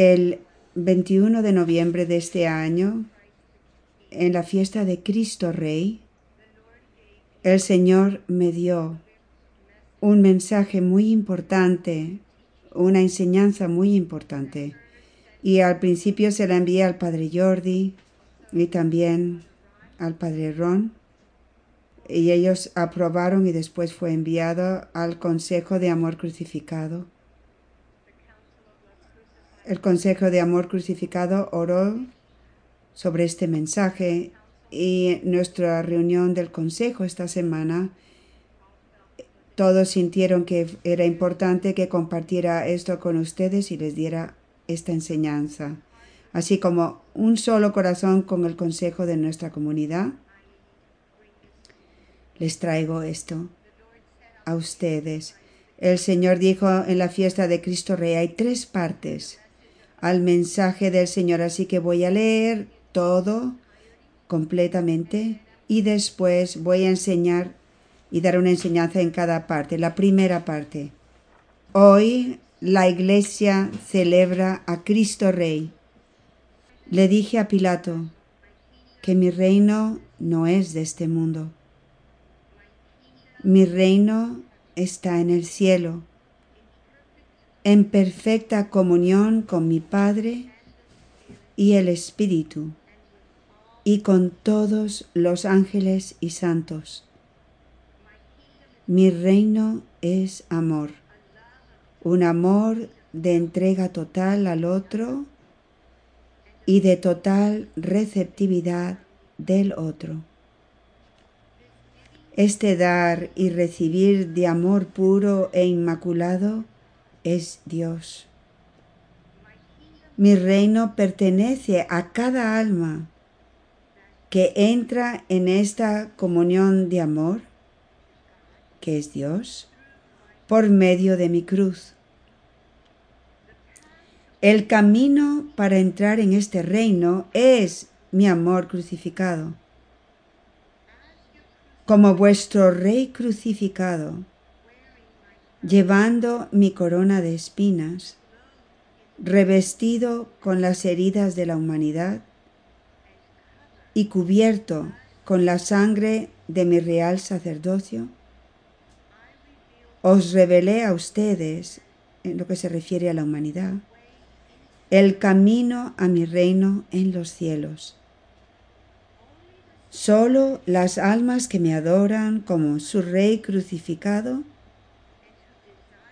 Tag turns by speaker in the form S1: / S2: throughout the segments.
S1: El 21 de noviembre de este año, en la fiesta de Cristo Rey, el Señor me dio un mensaje muy importante, una enseñanza muy importante. Y al principio se la envié al Padre Jordi y también al Padre Ron. Y ellos aprobaron y después fue enviado al Consejo de Amor Crucificado. El Consejo de Amor Crucificado oró sobre este mensaje y nuestra reunión del Consejo esta semana todos sintieron que era importante que compartiera esto con ustedes y les diera esta enseñanza, así como un solo corazón con el consejo de nuestra comunidad. Les traigo esto a ustedes. El Señor dijo en la fiesta de Cristo Rey, hay tres partes al mensaje del Señor, así que voy a leer todo completamente y después voy a enseñar y dar una enseñanza en cada parte. La primera parte. Hoy la iglesia celebra a Cristo Rey. Le dije a Pilato que mi reino no es de este mundo. Mi reino está en el cielo, en perfecta comunión con mi Padre y el Espíritu, y con todos los ángeles y santos mi reino es amor, un amor de entrega total al otro y de total receptividad del otro. Este dar y recibir de amor puro e inmaculado es Dios. Mi reino pertenece a cada alma que entra en esta comunión de amor que es Dios, por medio de mi cruz. El camino para entrar en este reino es mi amor crucificado. Como vuestro Rey crucificado, llevando mi corona de espinas, revestido con las heridas de la humanidad y cubierto con la sangre de mi real sacerdocio, os revelé a ustedes, en lo que se refiere a la humanidad, el camino a mi reino en los cielos. Solo las almas que me adoran como su Rey crucificado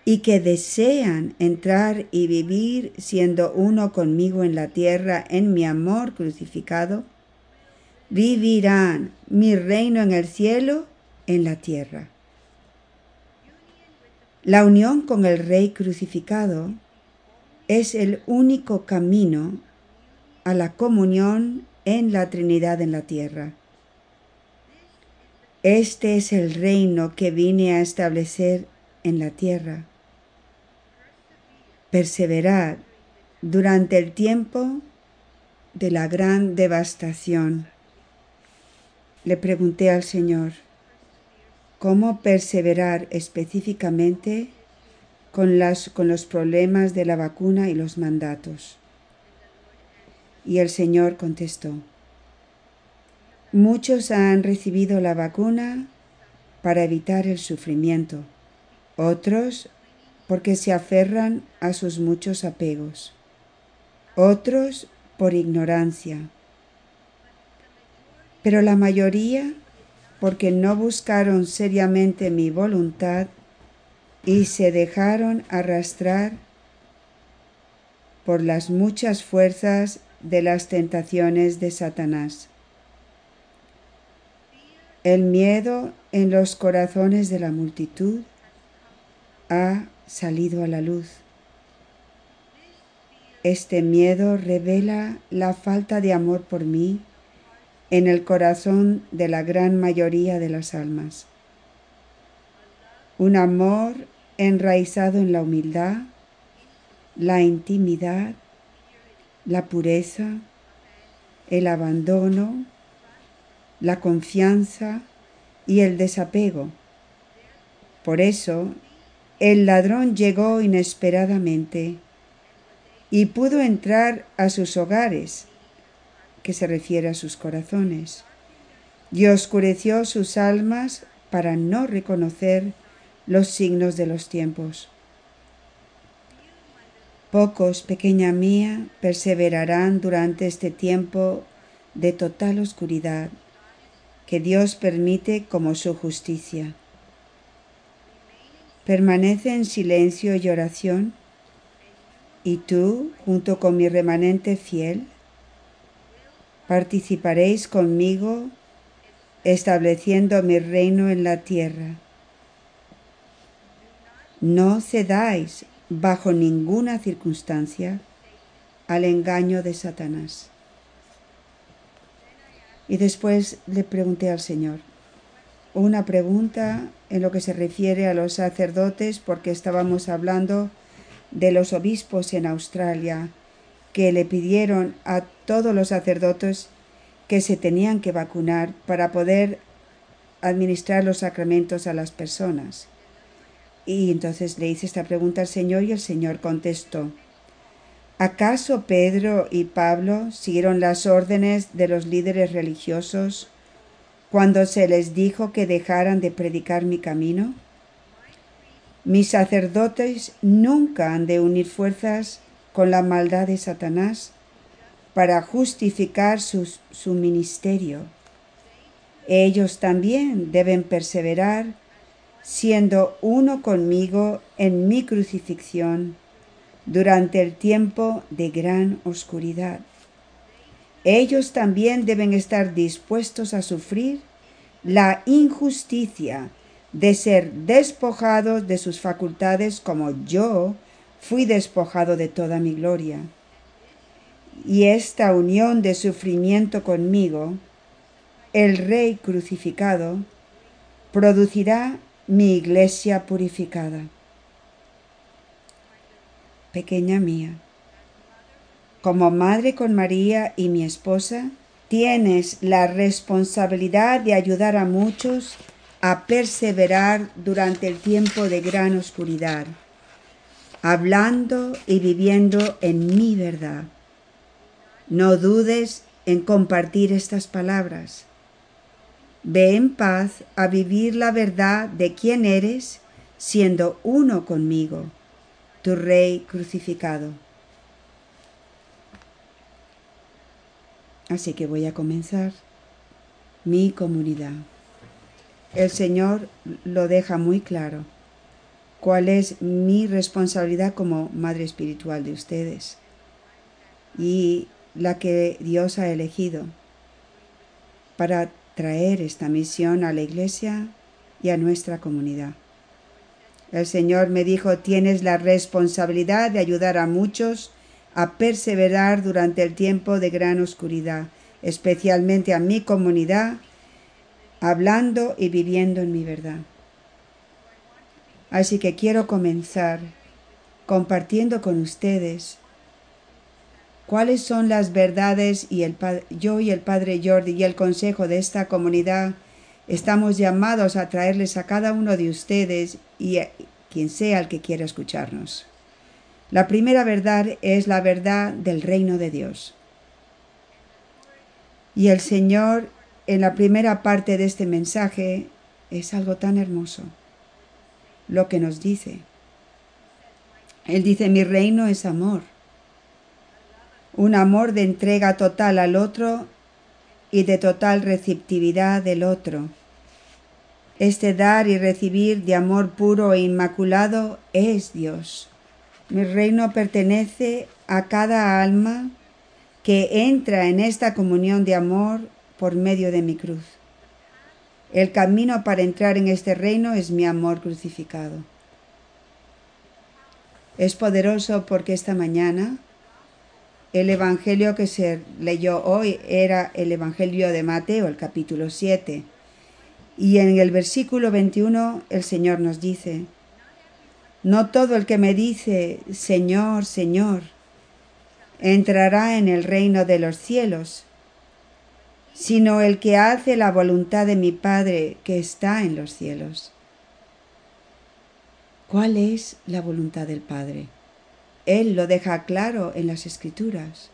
S1: y que desean entrar y vivir siendo uno conmigo en la tierra en mi amor crucificado, vivirán mi reino en el cielo en la tierra. La unión con el Rey crucificado es el único camino a la comunión en la Trinidad en la tierra. Este es el reino que vine a establecer en la tierra. Perseverar durante el tiempo de la gran devastación. Le pregunté al Señor, cómo perseverar específicamente con, con los problemas de la vacuna y los mandatos. Y el Señor contestó, muchos han recibido la vacuna para evitar el sufrimiento, otros porque se aferran a sus muchos apegos, otros por ignorancia, pero la mayoría porque no buscaron seriamente mi voluntad y se dejaron arrastrar por las muchas fuerzas de las tentaciones de Satanás. El miedo en los corazones de la multitud ha salido a la luz. Este miedo revela la falta de amor por mí en el corazón de la gran mayoría de las almas. Un amor enraizado en la humildad, la intimidad, la pureza, el abandono, la confianza y el desapego. Por eso, el ladrón llegó inesperadamente y pudo entrar a sus hogares, que se refiere a sus corazones, y oscureció sus almas para no reconocer los signos de los tiempos. Pocos, pequeña mía, perseverarán durante este tiempo de total oscuridad que Dios permite como su justicia. Permanece en silencio y oración, y tú, junto con mi remanente fiel, participaréis conmigo estableciendo mi reino en la tierra. No cedáis bajo ninguna circunstancia al engaño de Satanás. Y después le pregunté al Señor una pregunta en lo que se refiere a los sacerdotes, porque estábamos hablando de los obispos en Australia, que le pidieron a todos los sacerdotes que se tenían que vacunar para poder administrar los sacramentos a las personas. Y entonces le hice esta pregunta al Señor y el Señor contestó, ¿acaso Pedro y Pablo siguieron las órdenes de los líderes religiosos cuando se les dijo que dejaran de predicar mi camino? Mis sacerdotes nunca han de unir fuerzas con la maldad de Satanás para justificar su, ministerio. Ellos también deben perseverar siendo uno conmigo en mi crucifixión durante el tiempo de gran oscuridad. Ellos también deben estar dispuestos a sufrir la injusticia de ser despojados de sus facultades como yo fui despojado de toda mi gloria. Y esta unión de sufrimiento conmigo, el Rey crucificado, producirá mi iglesia purificada. Pequeña mía, como madre con María y mi esposa, tienes la responsabilidad de ayudar a muchos a perseverar durante el tiempo de gran oscuridad, hablando y viviendo en mi verdad. No dudes en compartir estas palabras Ve en paz a vivir la verdad de quién eres, siendo uno conmigo, tu Rey crucificado. Así que voy a comenzar mi comunidad. El Señor lo deja muy claro. ¿Cuál es mi responsabilidad como madre espiritual de ustedes? Y la que Dios ha elegido para traer esta misión a la iglesia y a nuestra comunidad. El Señor me dijo, tienes la responsabilidad de ayudar a muchos a perseverar durante el tiempo de gran oscuridad, especialmente a mi comunidad, hablando y viviendo en mi verdad. Así que quiero comenzar compartiendo con ustedes cuáles son las verdades y el, yo y el Padre Jordi y el consejo de esta comunidad estamos llamados a traerles a cada uno de ustedes y a quien sea el que quiera escucharnos. La primera verdad es la verdad del reino de Dios. Y el Señor en la primera parte de este mensaje es algo tan hermoso. Lo que nos dice. Él dice, mi reino es amor un amor de entrega total al otro y de total receptividad del otro. Este dar y recibir de amor puro e inmaculado es Dios. Mi reino pertenece a cada alma que entra en esta comunión de amor por medio de mi cruz. El camino para entrar en este reino es mi amor crucificado. Es poderoso porque esta mañana el Evangelio que se leyó hoy era el Evangelio de Mateo, el capítulo 7. Y en el versículo 21 el Señor nos dice, no todo el que me dice, Señor, Señor, entrará en el reino de los cielos, sino el que hace la voluntad de mi Padre que está en los cielos. ¿Cuál es la voluntad del Padre? Él lo deja claro en las escrituras,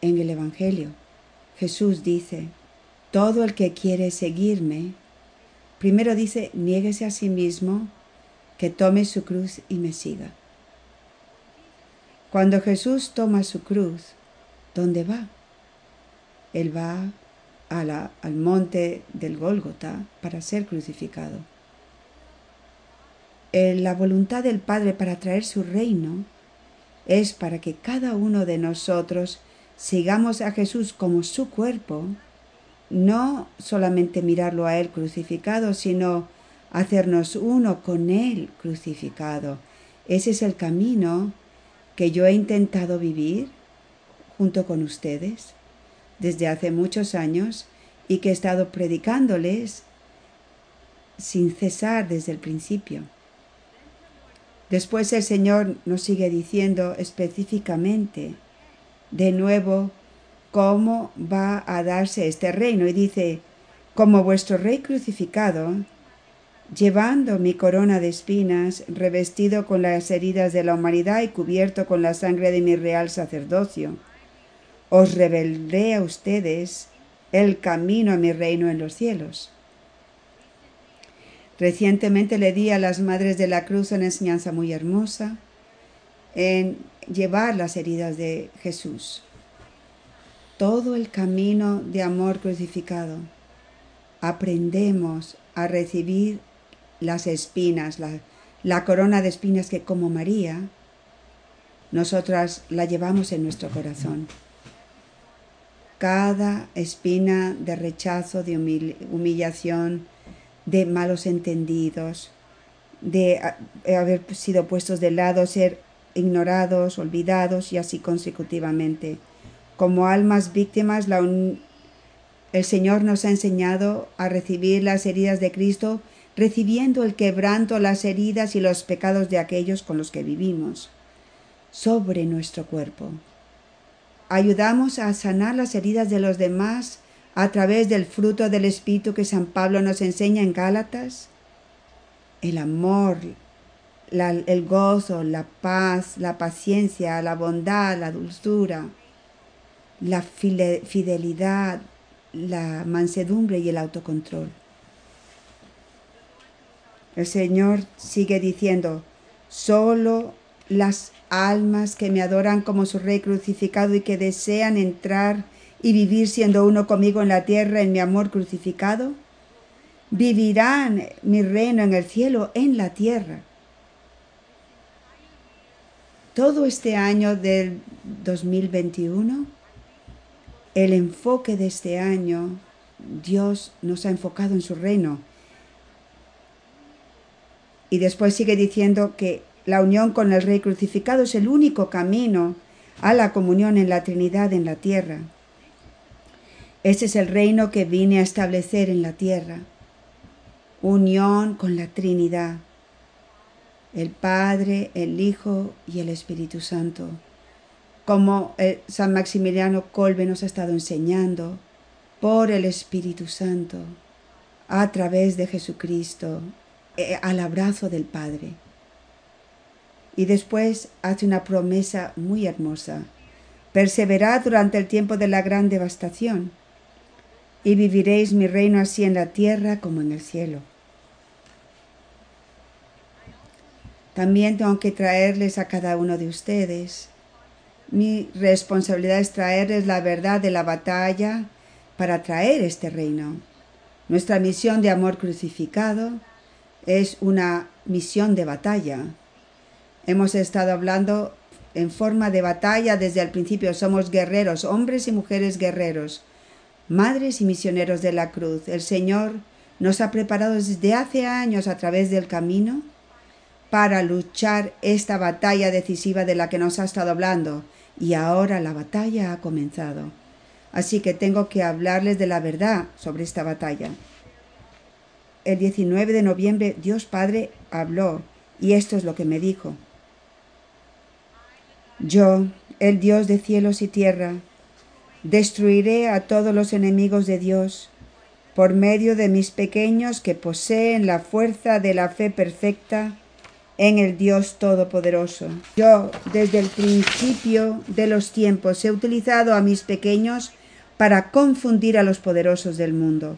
S1: en el Evangelio. Jesús dice, todo el que quiere seguirme, primero dice, niéguese a sí mismo, que tome su cruz y me siga. Cuando Jesús toma su cruz, ¿dónde va? Él va al monte del Gólgota para ser crucificado. la voluntad del Padre para traer su reino es para que cada uno de nosotros sigamos a Jesús como su cuerpo, no solamente mirarlo a Él crucificado, sino hacernos uno con Él crucificado. Ese es el camino que yo he intentado vivir junto con ustedes desde hace muchos años y que he estado predicándoles sin cesar desde el principio. Después el Señor nos sigue diciendo específicamente de nuevo cómo va a darse este reino y dice, como vuestro rey crucificado, llevando mi corona de espinas, revestido con las heridas de la humanidad y cubierto con la sangre de mi real sacerdocio os revelaré a ustedes el camino a mi reino en los cielos. Recientemente le di a las Madres de la Cruz una enseñanza muy hermosa en llevar las heridas de Jesús. Todo el camino de amor crucificado. Aprendemos a recibir las espinas, la, la corona de espinas que como María, nosotras la llevamos en nuestro corazón cada espina de rechazo, de humillación, de malos entendidos, de haber sido puestos de lado, ser ignorados, olvidados y así consecutivamente. Como almas víctimas, el Señor nos ha enseñado a recibir las heridas de Cristo, recibiendo el quebranto, las heridas y los pecados de aquellos con los que vivimos sobre nuestro cuerpo ayudamos a sanar las heridas de los demás a través del fruto del Espíritu que San Pablo nos enseña en Gálatas? El amor, el gozo, la paz, la paciencia, la bondad, la dulzura, la fidelidad, la mansedumbre y el autocontrol. El Señor sigue diciendo, solo las almas que me adoran como su Rey crucificado y que desean entrar y vivir siendo uno conmigo en la tierra en mi amor crucificado? Vivirán mi reino en el cielo, en la tierra. Todo este año del 2021, el enfoque de este año, Dios nos ha enfocado en su reino. Y después sigue diciendo que la unión con el Rey crucificado es el único camino a la comunión en la Trinidad en la tierra. Ese es el reino que vine a establecer en la tierra. Unión con la Trinidad, el Padre, el Hijo y el Espíritu Santo. Como San Maximiliano Colbe nos ha estado enseñando, por el Espíritu Santo, a través de Jesucristo, eh, al abrazo del Padre. Y después hace una promesa muy hermosa. Perseverad durante el tiempo de la gran devastación y viviréis mi reino así en la tierra como en el cielo. También tengo que traerles a cada uno de ustedes. Mi responsabilidad es traerles la verdad de la batalla para traer este reino. Nuestra misión de amor crucificado es una misión de batalla. Hemos estado hablando en forma de batalla desde el principio. Somos guerreros, hombres y mujeres guerreros, madres y misioneros de la cruz. El Señor nos ha preparado desde hace años a través del camino para luchar esta batalla decisiva de la que nos ha estado hablando. Y ahora la batalla ha comenzado. Así que tengo que hablarles de la verdad sobre esta batalla. El 19 de noviembre Dios Padre habló y esto es lo que me dijo. Yo, el Dios de cielos y tierra, destruiré a todos los enemigos de Dios por medio de mis pequeños que poseen la fuerza de la fe perfecta en el Dios Todopoderoso. Yo, desde el principio de los tiempos, he utilizado a mis pequeños para confundir a los poderosos del mundo.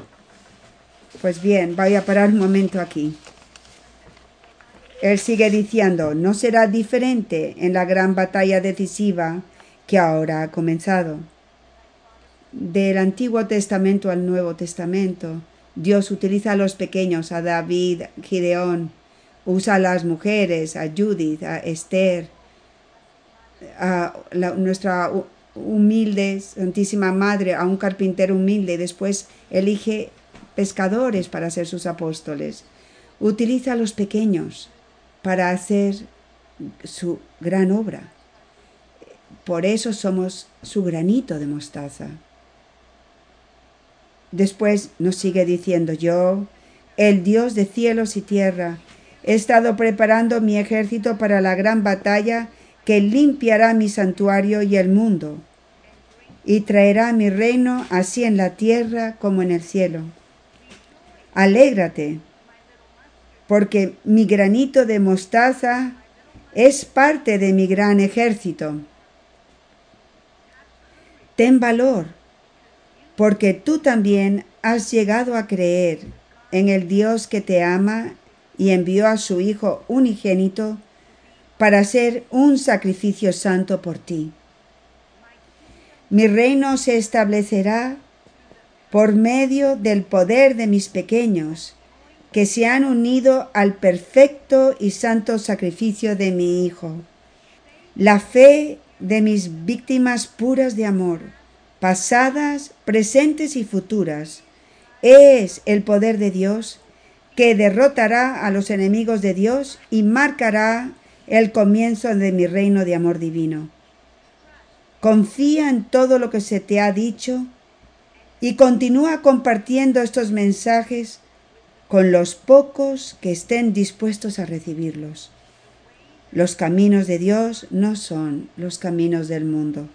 S1: Pues bien, voy a parar un momento aquí. Él sigue diciendo, no será diferente en la gran batalla decisiva que ahora ha comenzado. Del Antiguo Testamento al Nuevo Testamento, Dios utiliza a los pequeños, a David, Gideón, usa a las mujeres, a Judith, a Esther, a nuestra humilde Santísima Madre, a un carpintero humilde, después elige pescadores para ser sus apóstoles. Utiliza a los pequeños para hacer su gran obra. Por eso somos su granito de mostaza. Después nos sigue diciendo yo, el Dios de cielos y tierra, he estado preparando mi ejército para la gran batalla que limpiará mi santuario y el mundo, y traerá mi reino así en la tierra como en el cielo. Alégrate, porque mi granito de mostaza es parte de mi gran ejército. Ten valor porque tú también has llegado a creer en el Dios que te ama y envió a su Hijo unigénito para ser un sacrificio santo por ti. Mi reino se establecerá por medio del poder de mis pequeños, que se han unido al perfecto y santo sacrificio de mi Hijo. La fe de mis víctimas puras de amor pasadas, presentes y futuras. Es el poder de Dios que derrotará a los enemigos de Dios y marcará el comienzo de mi reino de amor divino. Confía en todo lo que se te ha dicho y continúa compartiendo estos mensajes con los pocos que estén dispuestos a recibirlos. Los caminos de Dios no son los caminos del mundo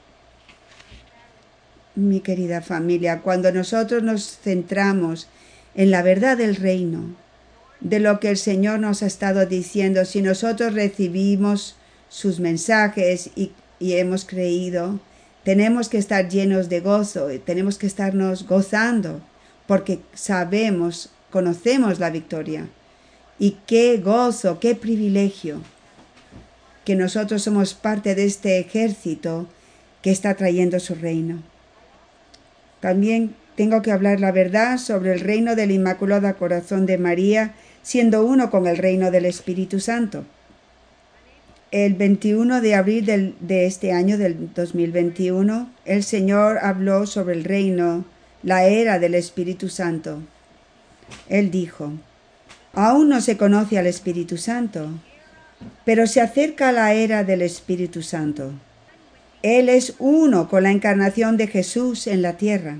S1: mi querida familia, cuando nosotros nos centramos en la verdad del reino, de lo que el Señor nos ha estado diciendo, si nosotros recibimos sus mensajes y, hemos creído, tenemos que estar llenos de gozo, tenemos que estarnos gozando, porque sabemos, conocemos la victoria. Y qué gozo, qué privilegio que nosotros somos parte de este ejército que está trayendo su reino. También tengo que hablar la verdad sobre el reino del Inmaculado Corazón de María, siendo uno con el reino del Espíritu Santo. El 21 de abril de este año, del 2021, el Señor habló sobre el reino, la era del Espíritu Santo. Él dijo, aún no se conoce al Espíritu Santo, pero se acerca la era del Espíritu Santo. Él es uno con la encarnación de Jesús en la tierra.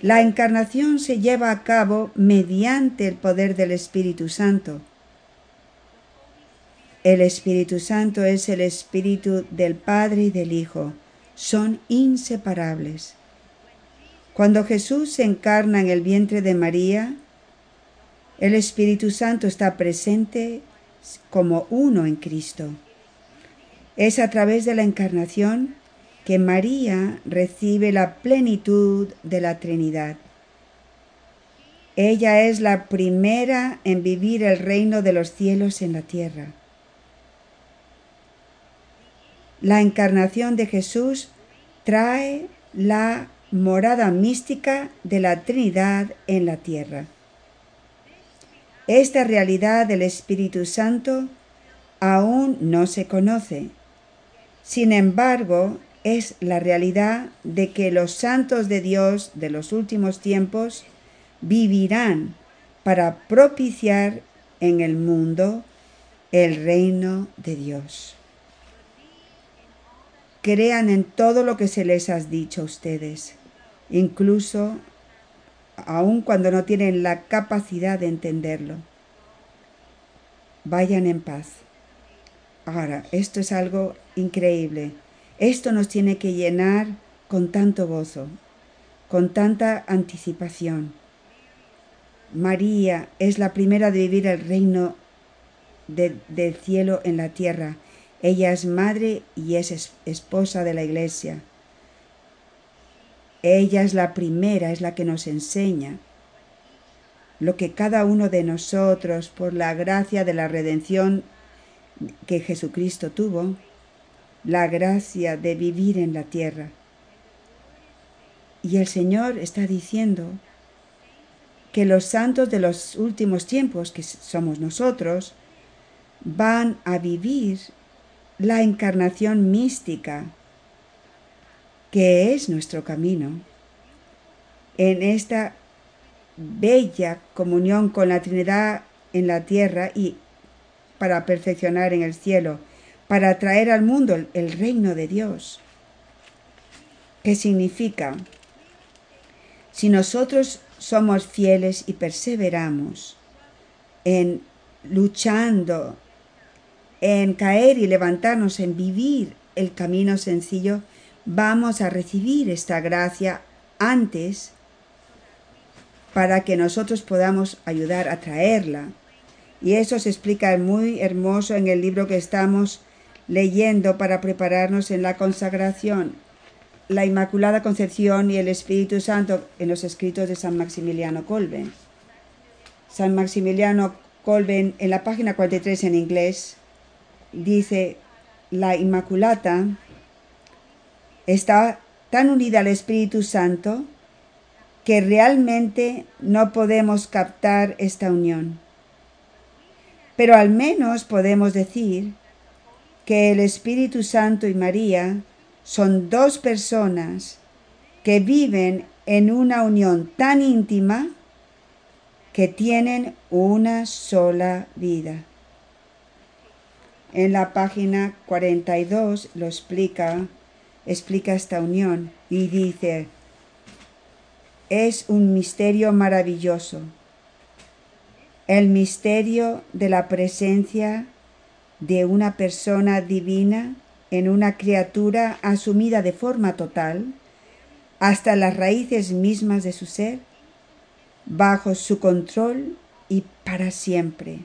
S1: La encarnación se lleva a cabo mediante el poder del Espíritu Santo. El Espíritu Santo es el Espíritu del Padre y del Hijo. Son inseparables. Cuando Jesús se encarna en el vientre de María, el Espíritu Santo está presente como uno en Cristo. Es a través de la encarnación que María recibe la plenitud de la Trinidad. Ella es la primera en vivir el reino de los cielos en la tierra. La encarnación de Jesús trae la morada mística de la Trinidad en la tierra. Esta realidad del Espíritu Santo aún no se conoce, sin embargo, es la realidad de que los santos de Dios de los últimos tiempos vivirán para propiciar en el mundo el reino de Dios. Crean en todo lo que se les ha dicho a ustedes, incluso aun cuando no tienen la capacidad de entenderlo. Vayan en paz. Ahora, esto es algo increíble. Esto nos tiene que llenar con tanto gozo, con tanta anticipación. María es la primera de vivir el reino del cielo en la tierra. Ella es madre y es esposa de la iglesia. Ella es la primera, es la que nos enseña lo que cada uno de nosotros, por la gracia de la redención que Jesucristo tuvo, la gracia de vivir en la tierra. Y el Señor está diciendo que los santos de los últimos tiempos, que somos nosotros, van a vivir la encarnación mística, que es nuestro camino, en esta bella comunión con la Trinidad en la tierra y para perfeccionar en el cielo, para traer al mundo el, reino de Dios. ¿Qué significa? Si nosotros somos fieles y perseveramos en luchando, en caer y levantarnos, en vivir el camino sencillo, vamos a recibir esta gracia antes para que nosotros podamos ayudar a traerla. Y eso se explica muy hermoso en el libro que estamos leyendo para prepararnos en la consagración, la Inmaculada Concepción y el Espíritu Santo en los escritos de San Maximiliano Colben. San Maximiliano Colben en la página 43 en inglés dice, la Inmaculata está tan unida al Espíritu Santo que realmente no podemos captar esta unión. Pero al menos podemos decir que el Espíritu Santo y María son dos personas que viven en una unión tan íntima que tienen una sola vida. En la página 42 lo explica, explica esta unión y dice, es un misterio maravilloso, el misterio de la presencia de una persona divina en una criatura asumida de forma total hasta las raíces mismas de su ser, bajo su control y para siempre.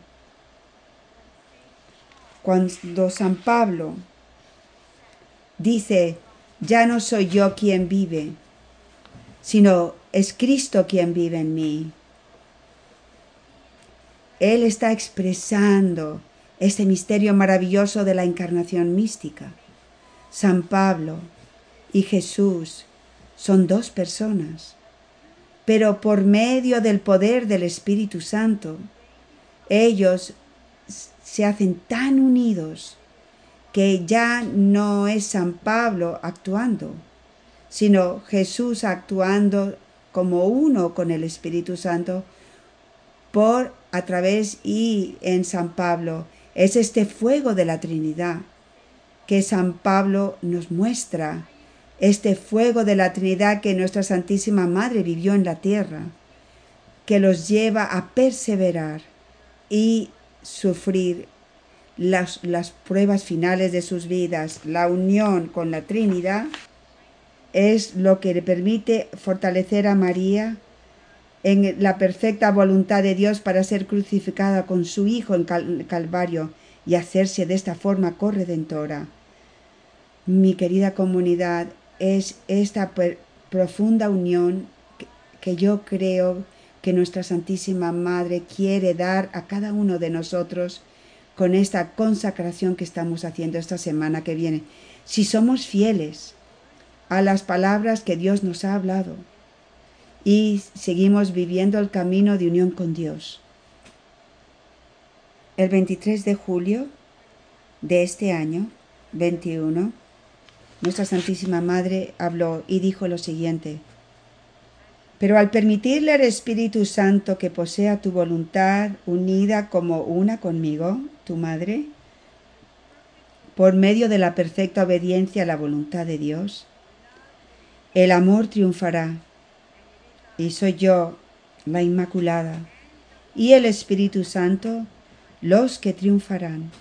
S1: Cuando San Pablo dice, ya no soy yo quien vive, sino es Cristo quien vive en mí. Él está expresando este misterio maravilloso de la encarnación mística. San Pablo y Jesús son dos personas, pero por medio del poder del Espíritu Santo, ellos se hacen tan unidos que ya no es San Pablo actuando, sino Jesús actuando como uno con el Espíritu Santo por a través y en San Pablo. Es este fuego de la Trinidad que San Pablo nos muestra, este fuego de la Trinidad que nuestra Santísima Madre vivió en la tierra, que los lleva a perseverar y sufrir las, las pruebas finales de sus vidas, la unión con la Trinidad es lo que le permite fortalecer a María en la perfecta voluntad de Dios para ser crucificada con su Hijo en Calvario y hacerse de esta forma corredentora. Mi querida comunidad, es esta profunda unión que yo creo que nuestra Santísima Madre quiere dar a cada uno de nosotros con esta consacración que estamos haciendo esta semana que viene. Si somos fieles, a las palabras que Dios nos ha hablado y seguimos viviendo el camino de unión con Dios. El 23 de julio de este año, 21, nuestra Santísima Madre habló y dijo lo siguiente, pero al permitirle al Espíritu Santo que posea tu voluntad unida como una conmigo, tu Madre, por medio de la perfecta obediencia a la voluntad de Dios, el amor triunfará. Y soy yo, la Inmaculada, y el Espíritu Santo, los que triunfarán.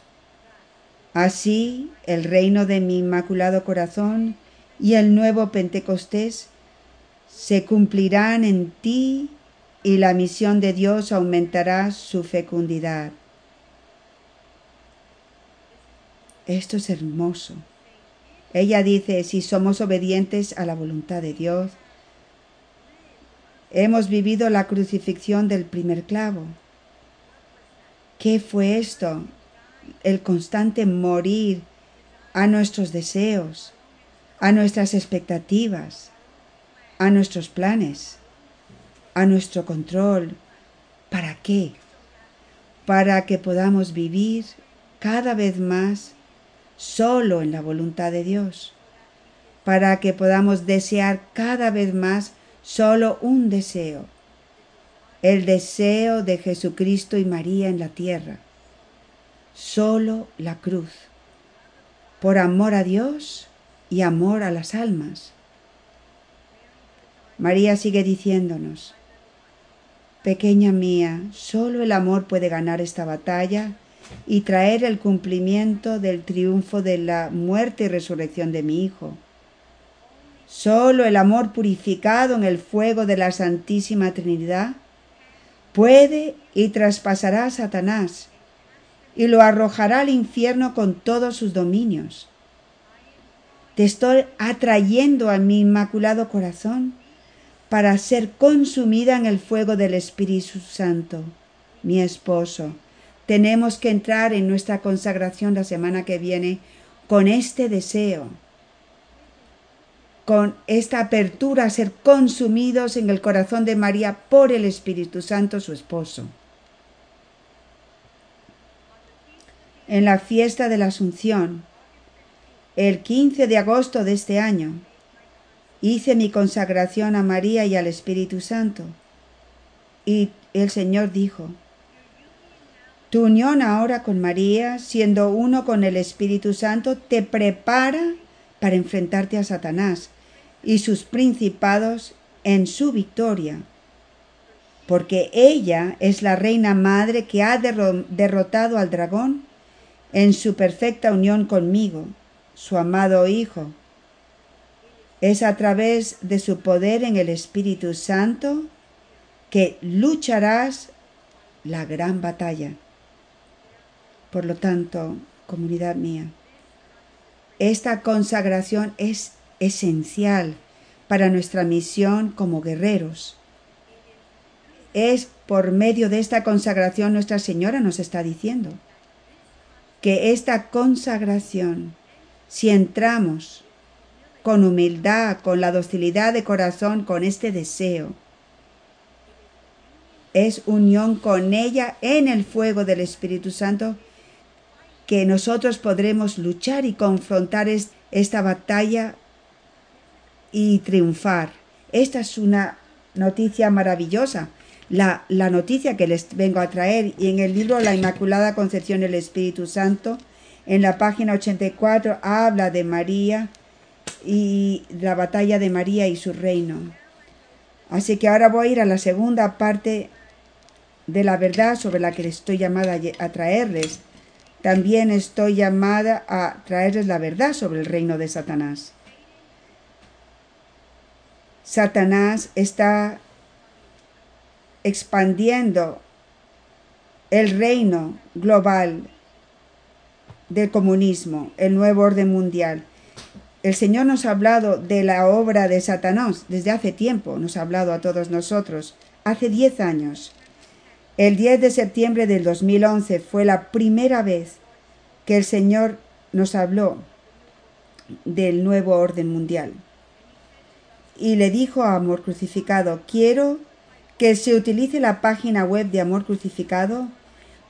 S1: Así el reino de mi Inmaculado Corazón y el nuevo Pentecostés se cumplirán en ti y la misión de Dios aumentará su fecundidad. Esto es hermoso. Ella dice, si somos obedientes a la voluntad de Dios, hemos vivido la crucifixión del primer clavo. ¿Qué fue esto? El constante morir a nuestros deseos, a nuestras expectativas, a nuestros planes, a nuestro control. ¿Para qué? Para que podamos vivir cada vez más solo en la voluntad de Dios, para que podamos desear cada vez más solo un deseo, el deseo de Jesucristo y María en la tierra, solo la cruz, por amor a Dios y amor a las almas. María sigue diciéndonos, Pequeña mía, solo el amor puede ganar esta batalla y traer el cumplimiento del triunfo de la muerte y resurrección de mi Hijo. Solo el amor purificado en el fuego de la Santísima Trinidad puede y traspasará a Satanás y lo arrojará al infierno con todos sus dominios. Te estoy atrayendo a mi inmaculado corazón para ser consumida en el fuego del Espíritu Santo, mi esposo, tenemos que entrar en nuestra consagración la semana que viene con este deseo, con esta apertura a ser consumidos en el corazón de María por el Espíritu Santo, su esposo. En la fiesta de la Asunción, el 15 de agosto de este año, hice mi consagración a María y al Espíritu Santo. Y el Señor dijo, tu unión ahora con María, siendo uno con el Espíritu Santo, te prepara para enfrentarte a Satanás y sus principados en su victoria, porque ella es la reina madre que ha derrotado al dragón en su perfecta unión conmigo, su amado Hijo. Es a través de su poder en el Espíritu Santo que lucharás la gran batalla. Por lo tanto, comunidad mía, esta consagración es esencial para nuestra misión como guerreros. Es por medio de esta consagración Nuestra Señora nos está diciendo que esta consagración, si entramos con humildad, con la docilidad de corazón, con este deseo, es unión con ella en el fuego del Espíritu Santo que nosotros podremos luchar y confrontar esta batalla y triunfar. Esta es una noticia maravillosa, la, noticia que les vengo a traer. Y en el libro La Inmaculada Concepción del Espíritu Santo, en la página 84, habla de María y la batalla de María y su reino. Así que ahora voy a ir a la segunda parte de la verdad sobre la que estoy llamada a traerles también estoy llamada a traerles la verdad sobre el reino de Satanás. Satanás está expandiendo el reino global del comunismo, el nuevo orden mundial. El Señor nos ha hablado de la obra de Satanás desde hace tiempo, nos ha hablado a todos nosotros, hace diez años. El 10 de septiembre del 2011 fue la primera vez que el Señor nos habló del nuevo orden mundial. Y le dijo a Amor Crucificado, quiero que se utilice la página web de Amor Crucificado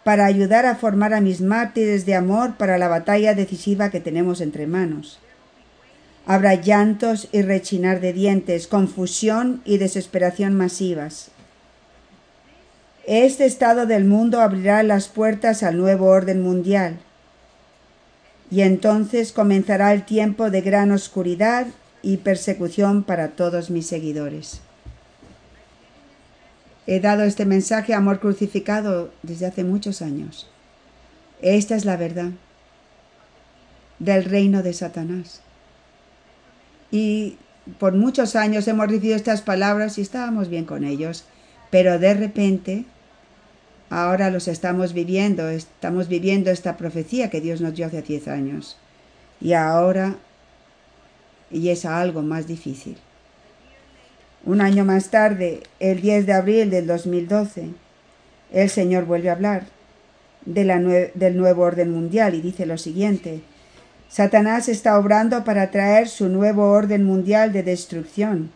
S1: para ayudar a formar a mis mártires de amor para la batalla decisiva que tenemos entre manos. Habrá llantos y rechinar de dientes, confusión y desesperación masivas. Este estado del mundo abrirá las puertas al nuevo orden mundial. Y entonces comenzará el tiempo de gran oscuridad y persecución para todos mis seguidores. He dado este mensaje amor crucificado desde hace muchos años. Esta es la verdad del reino de Satanás. Y por muchos años hemos recibido estas palabras y estábamos bien con ellos. Pero de repente ahora los estamos viviendo, estamos viviendo esta profecía que Dios nos dio hace 10 años. Y ahora, y es algo más difícil. Un año más tarde, el 10 de abril del 2012, el Señor vuelve a hablar de la del nuevo orden mundial y dice lo siguiente. Satanás está obrando para traer su nuevo orden mundial de destrucción.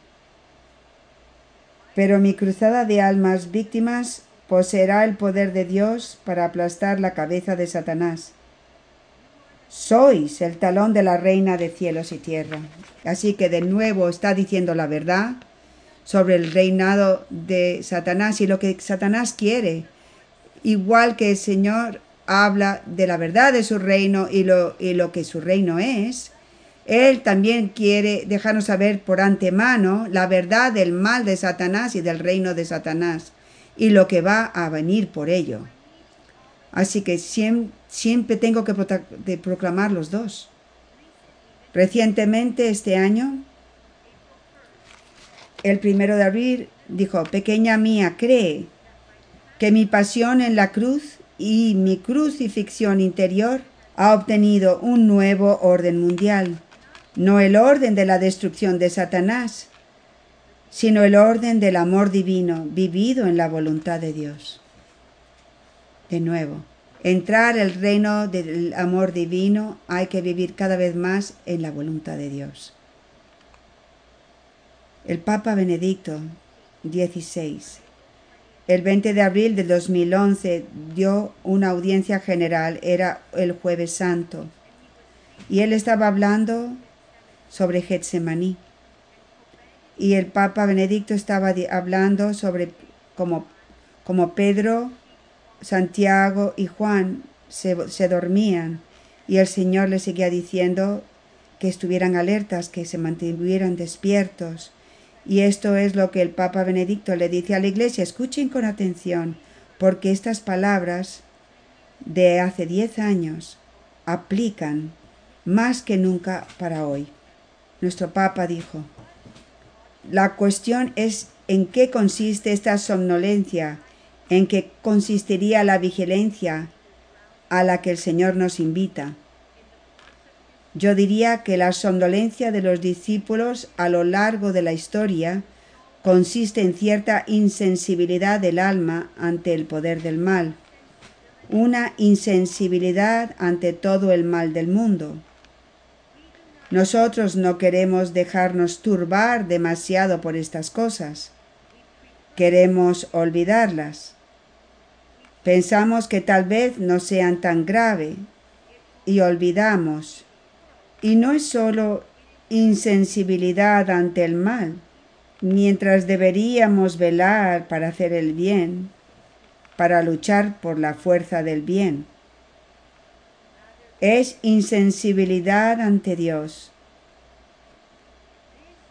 S1: Pero mi cruzada de almas víctimas poseerá el poder de Dios para aplastar la cabeza de Satanás. Sois el talón de la reina de cielos y tierra. Así que de nuevo está diciendo la verdad sobre el reinado de Satanás y lo que Satanás quiere. Igual que el Señor habla de la verdad de su reino y lo, y lo que su reino es, Él también quiere dejarnos saber por antemano la verdad del mal de Satanás y del reino de Satanás y lo que va a venir por ello. Así que siempre, tengo que proclamar los dos. Recientemente, este año, el primero de abril, dijo, pequeña mía, cree que mi pasión en la cruz y mi crucifixión interior ha obtenido un nuevo orden mundial, no el orden de la destrucción de Satanás, sino el orden del amor divino vivido en la voluntad de Dios. De nuevo, entrar el reino del amor divino hay que vivir cada vez más en la voluntad de Dios. El Papa Benedicto XVI, el 20 de abril de 2011, dio una audiencia general, era el jueves santo, y él estaba hablando sobre Getsemaní y el Papa Benedicto estaba hablando sobre cómo, como Pedro, Santiago y Juan se, se dormían y el Señor les seguía diciendo que estuvieran alertas, que se mantuvieran despiertos. Y esto es lo que el Papa Benedicto le dice a la Iglesia, escuchen con atención, porque estas palabras de hace diez años aplican más que nunca para hoy. Nuestro Papa dijo, la cuestión es en qué consiste esta somnolencia, en qué consistiría la vigilancia a la que el Señor nos invita. Yo diría que la somnolencia de los discípulos a lo largo de la historia consiste en cierta insensibilidad del alma ante el poder del mal, una insensibilidad ante todo el mal del mundo. Nosotros no queremos dejarnos turbar demasiado por estas cosas. Queremos olvidarlas. Pensamos que tal vez no sean tan grave y olvidamos. Y no es solo insensibilidad ante el mal, mientras deberíamos velar para hacer el bien, para luchar por la fuerza del bien es insensibilidad ante Dios.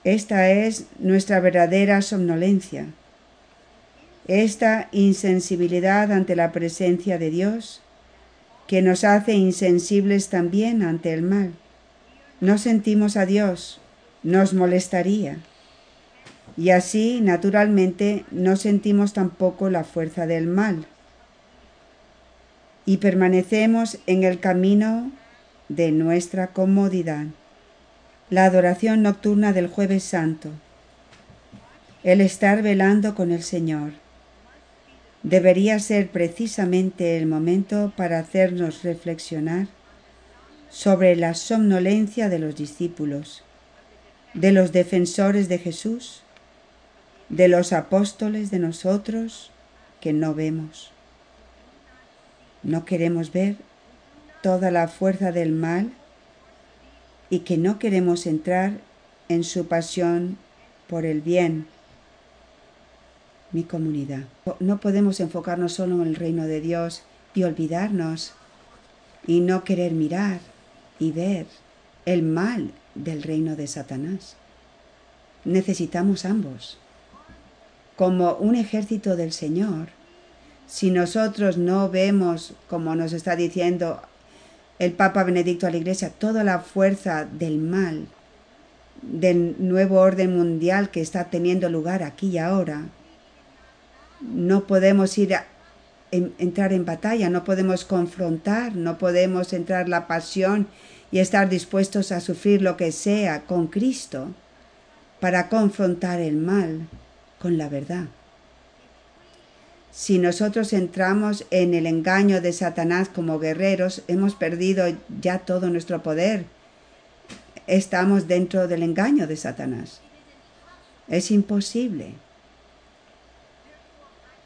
S1: Esta es nuestra verdadera somnolencia. Esta insensibilidad ante la presencia de Dios, que nos hace insensibles también ante el mal. No sentimos a Dios, nos molestaría. Y así, naturalmente, no sentimos tampoco la fuerza del mal y permanecemos en el camino de nuestra comodidad. La adoración nocturna del jueves santo. El estar velando con el Señor. Debería ser precisamente el momento para hacernos reflexionar sobre la somnolencia de los discípulos, de los defensores de Jesús, de los apóstoles de nosotros que no vemos. No queremos ver toda la fuerza del mal y que no queremos entrar en su pasión por el bien. Mi comunidad. No podemos enfocarnos solo en el reino de Dios y olvidarnos y no querer mirar y ver el mal del reino de Satanás. Necesitamos ambos. Como un ejército del Señor, si nosotros no vemos, como nos está diciendo el Papa Benedicto a la Iglesia, toda la fuerza del mal, del nuevo orden mundial que está teniendo lugar aquí y ahora, no podemos ir entrar en batalla, no podemos confrontar, no podemos entrar la pasión y estar dispuestos a sufrir lo que sea con Cristo para confrontar el mal con la verdad. Si nosotros entramos en el engaño de Satanás como guerreros, hemos perdido ya todo nuestro poder. Estamos dentro del engaño de Satanás. Es imposible.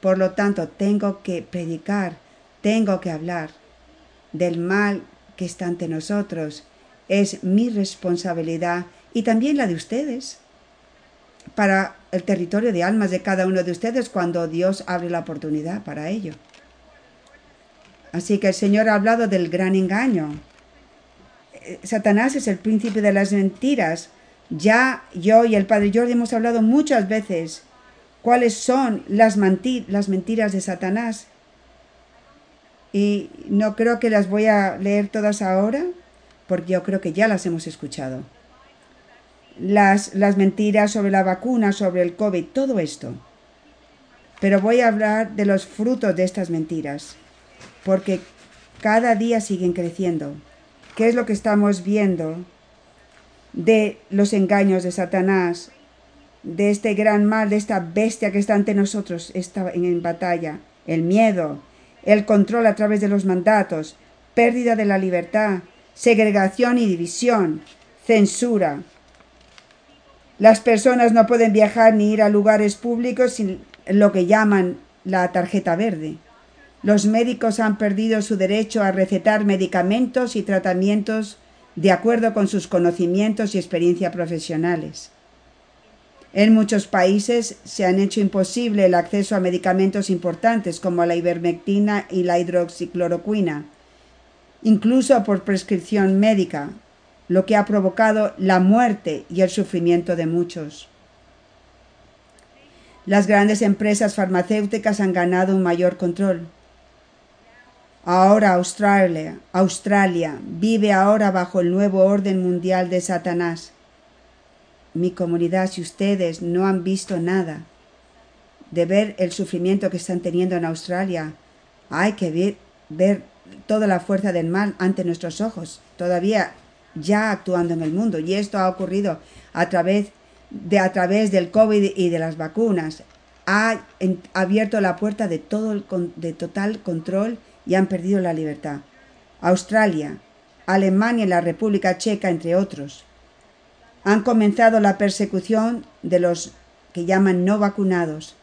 S1: Por lo tanto, tengo que predicar, tengo que hablar del mal que está ante nosotros. Es mi responsabilidad y también la de ustedes para el territorio de almas de cada uno de ustedes cuando Dios abre la oportunidad para ello. Así que el Señor ha hablado del gran engaño. Eh, Satanás es el príncipe de las mentiras. Ya yo y el Padre Jordi hemos hablado muchas veces cuáles son las, mentiras de Satanás. Y no creo que las voy a leer todas ahora, porque yo creo que ya las hemos escuchado las, las mentiras sobre la vacuna, sobre el COVID, todo esto. Pero voy a hablar de los frutos de estas mentiras, porque cada día siguen creciendo. ¿Qué es lo que estamos viendo de los engaños de Satanás, de este gran mal, de esta bestia que está ante nosotros está en, batalla? El miedo, el control a través de los mandatos, pérdida de la libertad, segregación y división, censura, las personas no pueden viajar ni ir a lugares públicos sin lo que llaman la tarjeta verde. Los médicos han perdido su derecho a recetar medicamentos y tratamientos de acuerdo con sus conocimientos y experiencia profesionales. En muchos países se han hecho imposible el acceso a medicamentos importantes como la ivermectina y la hidroxicloroquina, incluso por prescripción médica, lo que ha provocado la muerte y el sufrimiento de muchos. Las grandes empresas farmacéuticas han ganado un mayor control. Ahora Australia, Australia vive ahora bajo el nuevo orden mundial de Satanás. Mi comunidad, si ustedes no han visto nada de ver el sufrimiento que están teniendo en Australia, hay que ver, ver toda la fuerza del mal ante nuestros ojos. Todavía ya actuando en el mundo y esto ha ocurrido a través de a través del COVID y de las vacunas ha abierto la puerta de todo el, de total control y han perdido la libertad. Australia, Alemania y la República Checa, entre otros, han comenzado la persecución de los que llaman no vacunados,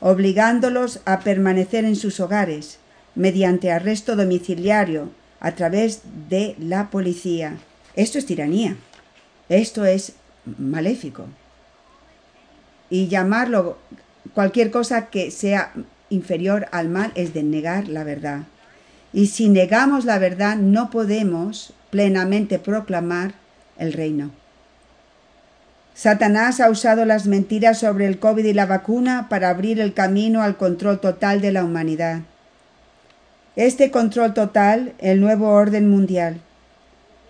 S1: obligándolos a permanecer en sus hogares mediante arresto domiciliario a través de la policía. Esto es tiranía. Esto es maléfico. Y llamarlo cualquier cosa que sea inferior al mal es de negar la verdad. Y si negamos la verdad no podemos plenamente proclamar el reino. Satanás ha usado las mentiras sobre el COVID y la vacuna para abrir el camino al control total de la humanidad. Este control total, el nuevo orden mundial,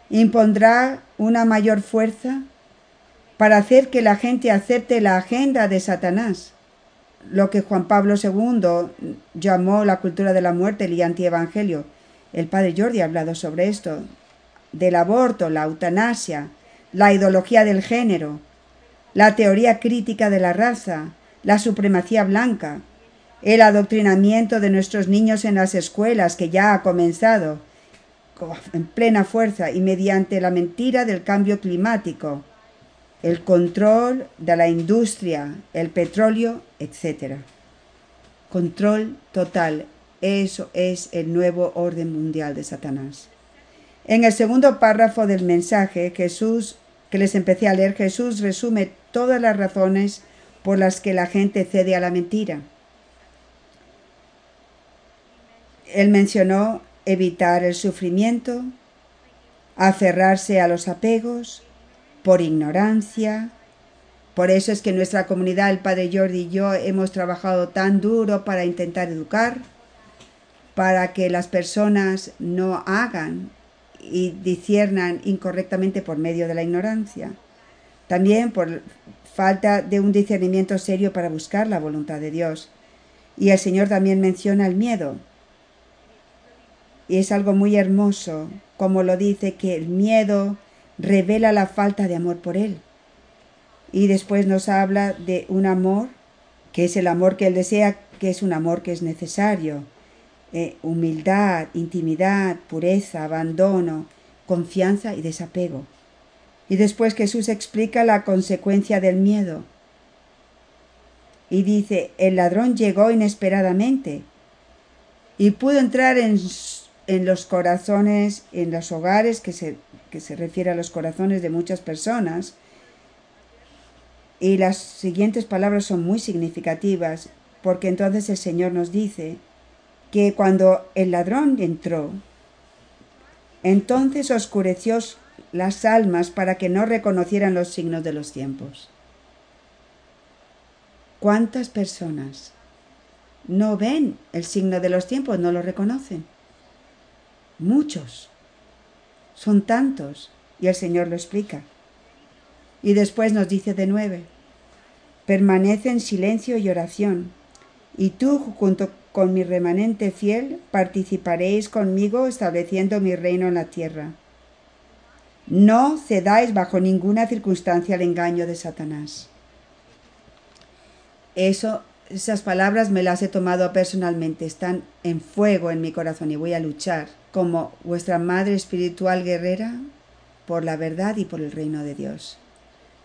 S1: impondrá una mayor fuerza para hacer que la gente acepte la agenda de Satanás, lo que Juan Pablo II llamó la cultura de la muerte y antievangelio. El padre Jordi ha hablado sobre esto, del aborto, la eutanasia, la ideología del género, la teoría crítica de la raza, la supremacía blanca, el adoctrinamiento de nuestros niños en las escuelas que ya ha comenzado, en plena fuerza y mediante la mentira del cambio climático, el control de la industria, el petróleo, etc. Control total. Eso es el nuevo orden mundial de Satanás. En el segundo párrafo del mensaje, Jesús, que les empecé a leer, Jesús resume todas las razones por las que la gente cede a la mentira. Él mencionó evitar el sufrimiento, aferrarse a los apegos, por ignorancia. Por eso es que nuestra comunidad, el Padre Jordi y yo, hemos trabajado tan duro para intentar educar, para que las personas no hagan y disciernan incorrectamente por medio de la ignorancia. También por falta de un discernimiento serio para buscar la voluntad de Dios. Y el Señor también menciona el miedo, Y es algo muy hermoso, como lo dice, que el miedo revela la falta de amor por Él. Y después nos habla de un amor, que es el amor que Él desea, que es un amor que es necesario. Eh, humildad, intimidad, pureza, abandono, confianza y desapego. Y después Jesús explica la consecuencia del miedo. Y dice, el ladrón llegó inesperadamente y pudo entrar en, en los corazones, en los hogares, que se, que se refiere a los corazones de muchas personas. Y las siguientes palabras son muy significativas, porque entonces el Señor nos dice que cuando el ladrón entró, entonces oscureció las almas para que no reconocieran los signos de los tiempos. ¿Cuántas personas no ven el signo de los tiempos, no lo reconocen? Muchos. Son tantos. Y el Señor lo explica. Y después nos dice de nueve, permanece en silencio y oración, y tú junto con mi remanente fiel participaréis conmigo estableciendo mi reino en la tierra. No cedáis bajo ninguna circunstancia al engaño de Satanás. Eso, esas palabras me las he tomado personalmente, están en fuego en mi corazón y voy a luchar como vuestra madre espiritual guerrera por la verdad y por el reino de Dios.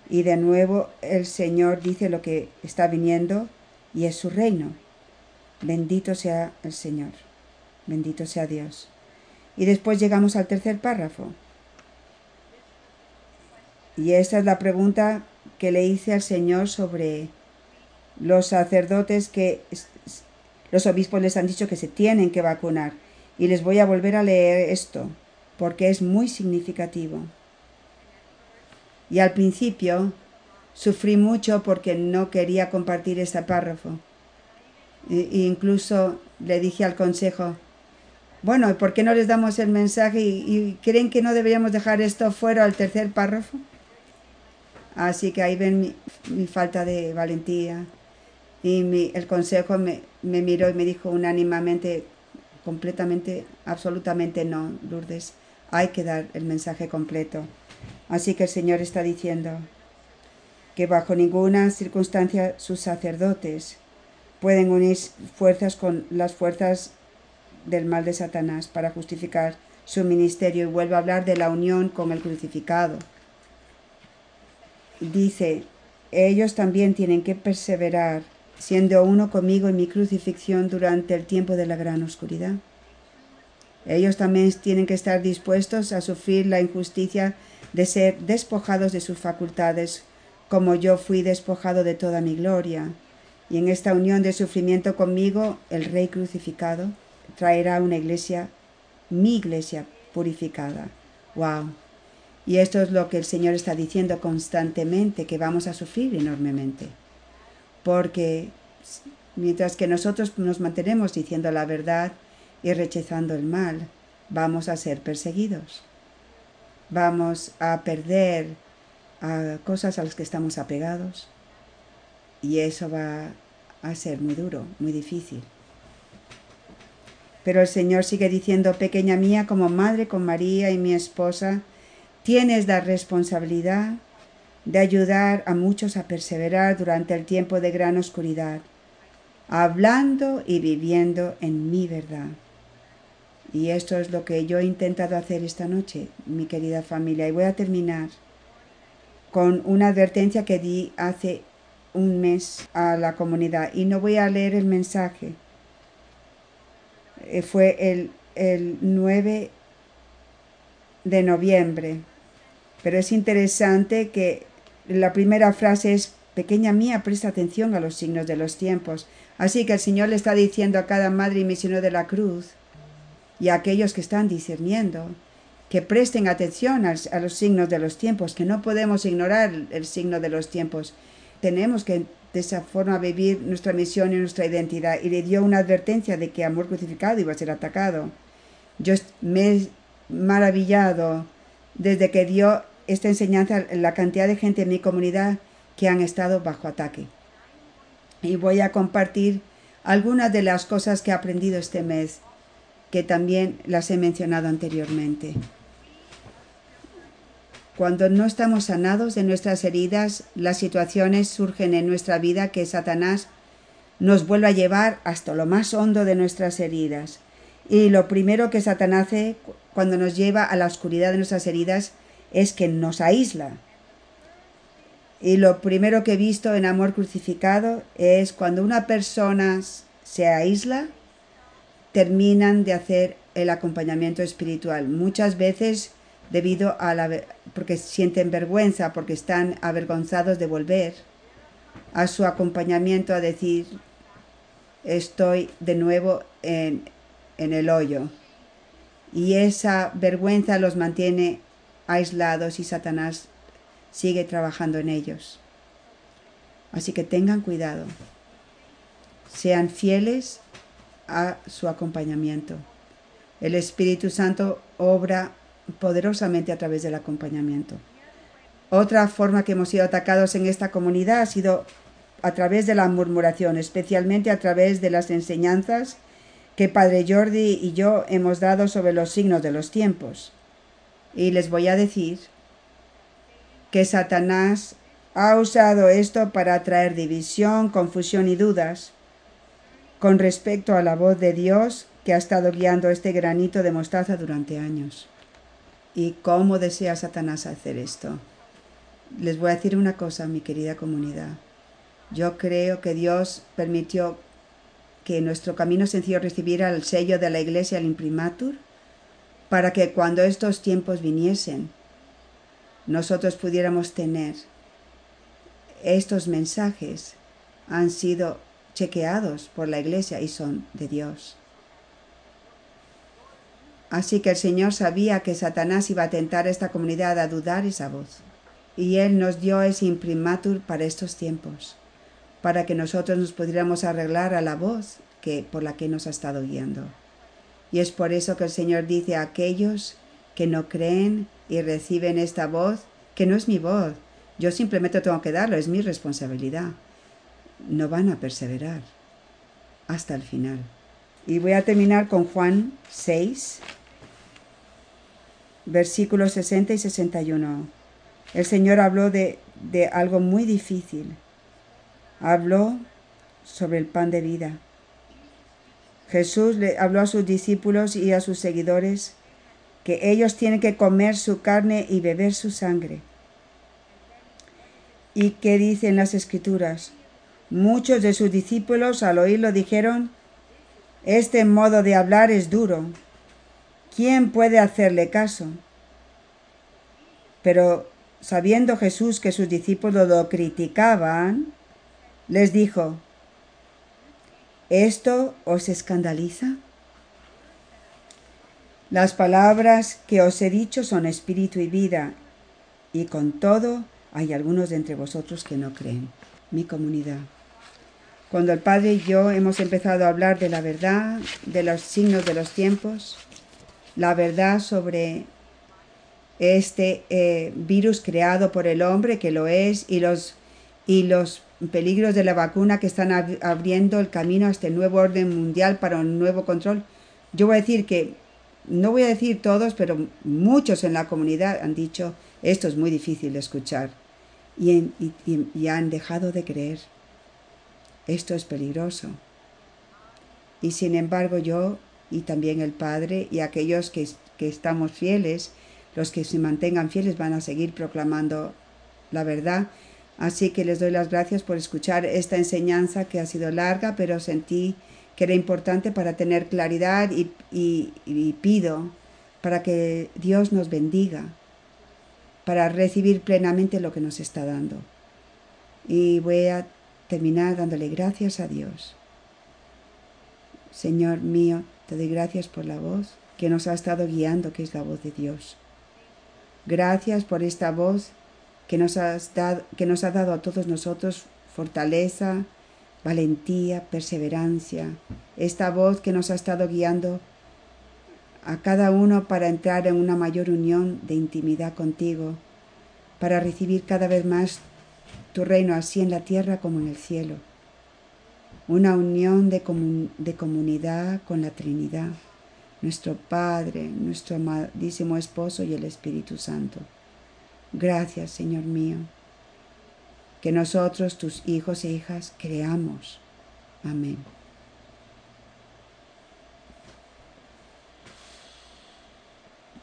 S1: Y de nuevo el Señor dice lo que está viniendo y es su reino. Bendito sea el Señor, bendito sea Dios. Y después llegamos al tercer párrafo. Y esta es la pregunta que le hice al Señor sobre los sacerdotes que los obispos les han dicho que se tienen que vacunar. Y les voy a volver a leer esto, porque es muy significativo. Y al principio sufrí mucho porque no quería compartir este párrafo. Incluso le dije al consejo, bueno, ¿por qué no les damos el mensaje y, y creen que no deberíamos dejar esto fuera al tercer párrafo? Así que ahí ven mi, falta de valentía. Y el consejo me, me, miró y me dijo unánimamente, completamente, absolutamente no, Lourdes. Hay que dar el mensaje completo. Así que el Señor está diciendo que bajo ninguna circunstancia sus sacerdotes pueden unir fuerzas con las fuerzas del mal de Satanás para justificar su ministerio y vuelve a hablar de la unión con el crucificado dice, ellos también tienen que perseverar, siendo uno conmigo en mi crucifixión durante el tiempo de la gran oscuridad. Ellos también tienen que estar dispuestos a sufrir la injusticia de ser despojados de sus facultades, como yo fui despojado de toda mi gloria. Y en esta unión de sufrimiento conmigo, el Rey crucificado traerá una iglesia, mi iglesia purificada. ¡Wow! Y esto es lo que el Señor está diciendo constantemente, que vamos a sufrir enormemente. Porque mientras que nosotros nos mantenemos diciendo la verdad y rechazando el mal, vamos a ser perseguidos. Vamos a perder cosas a las que estamos apegados. Y eso va a ser muy duro, muy difícil. Pero el Señor sigue diciendo, pequeña mía, como madre con María y mi esposa, Tienes la responsabilidad de ayudar a muchos a perseverar durante el tiempo de gran oscuridad, hablando y viviendo en mi verdad. Y esto es lo que yo he intentado hacer esta noche, mi querida familia. Y voy a terminar con una advertencia que di hace un mes a la comunidad. Y no voy a leer el mensaje. Eh, fue el, el 9 de noviembre. Pero es interesante que la primera frase es, pequeña mía, presta atención a los signos de los tiempos. Así que el Señor le está diciendo a cada madre y misionero de la cruz y a aquellos que están discerniendo que presten atención a, los signos de los tiempos, que no podemos ignorar el signo de los tiempos. Tenemos que de esa forma vivir nuestra misión y nuestra identidad. Y le dio una advertencia de que amor crucificado iba a ser atacado. Yo me he maravillado desde que dio esta enseñanza la cantidad de gente en mi comunidad que han estado bajo ataque. Y voy a compartir algunas de las cosas que he aprendido este mes que también las he mencionado anteriormente. Cuando no estamos sanados de nuestras heridas, las situaciones surgen en nuestra vida que Satanás nos vuelve a llevar hasta lo más hondo de nuestras heridas. Y lo primero que Satanás hace cuando nos lleva a la oscuridad de nuestras heridas es que nos aísla. Y lo primero que he visto en amor crucificado es cuando una persona se aísla, terminan de hacer el acompañamiento espiritual. Muchas veces debido a la porque sienten vergüenza, porque están avergonzados de volver a su acompañamiento a decir estoy de nuevo en, en el hoyo. Y esa vergüenza los mantiene aislados y Satanás sigue trabajando en ellos. Así que tengan cuidado. Sean fieles a su acompañamiento. El Espíritu Santo obra poderosamente a través del acompañamiento. Otra forma que hemos sido atacados en esta comunidad ha sido a través de la murmuración, especialmente a través de las enseñanzas que Padre Jordi y yo hemos dado sobre los signos de los tiempos. Y les voy a decir que Satanás ha usado esto para traer división, confusión y dudas con respecto a la voz de Dios que ha estado guiando este granito de mostaza durante años. ¿Y cómo desea Satanás hacer esto? Les voy a decir una cosa, mi querida comunidad. Yo creo que Dios permitió que nuestro camino sencillo recibiera el sello de la iglesia, el imprimatur, para que cuando estos tiempos viniesen, nosotros pudiéramos tener estos mensajes han sido chequeados por la iglesia y son de Dios. Así que el Señor sabía que Satanás iba a tentar a esta comunidad a dudar esa voz. Y Él nos dio ese imprimatur para estos tiempos, para que nosotros nos pudiéramos arreglar a la voz que, por la que nos ha estado guiando. Y es por eso que el Señor dice a aquellos que no creen y reciben esta voz, que no es mi voz, yo simplemente tengo que darlo, es mi responsabilidad. No van a perseverar hasta el final. Y voy a terminar con Juan 6, versículos 60 y 61. El Señor habló de, de algo muy difícil. Habló sobre el pan de vida. Jesús le habló a sus discípulos y a sus seguidores que ellos tienen que comer su carne y beber su sangre. ¿Y qué dicen las escrituras? Muchos de sus discípulos al oírlo dijeron, este modo de hablar es duro. ¿Quién puede hacerle caso? Pero sabiendo Jesús que sus discípulos lo criticaban, les dijo, ¿esto os escandaliza? Las palabras que os he dicho son espíritu y vida, y con todo hay algunos de entre vosotros que no creen. Mi comunidad. Cuando el Padre y yo hemos empezado a hablar de la verdad, de los signos de los tiempos, la verdad sobre este eh, virus creado por el hombre, que lo es, y los, y los peligros de la vacuna que están abriendo el camino a este nuevo orden mundial para un nuevo control. Yo voy a decir que, no voy a decir todos, pero muchos en la comunidad han dicho, esto es muy difícil de escuchar, y, y han dejado de creer. Esto es peligroso. Y sin embargo yo y también el Padre y aquellos que, que estamos fieles, los que se mantengan fieles van a seguir proclamando la verdad. Así que les doy las gracias por escuchar esta enseñanza que ha sido larga, pero sentí que era importante para tener claridad y, y, pido para que Dios nos bendiga, para recibir plenamente lo que nos está dando. Y voy a terminar dándole gracias a Dios. Señor mío, te doy gracias por la voz que nos ha estado guiando, que es la voz de Dios. Gracias por esta voz que nos, dado, que nos ha dado a todos nosotros fortaleza, valentía, perseverancia. Esta voz que nos ha estado guiando a cada uno para entrar en una mayor unión de intimidad contigo, para recibir cada vez más tu reino así en la tierra como en el cielo. Una unión de, comunidad con la Trinidad nuestro Padre, nuestro amadísimo Esposo y el Espíritu Santo. Gracias, Señor mío, que nosotros, tus hijos e hijas, creamos. Amén.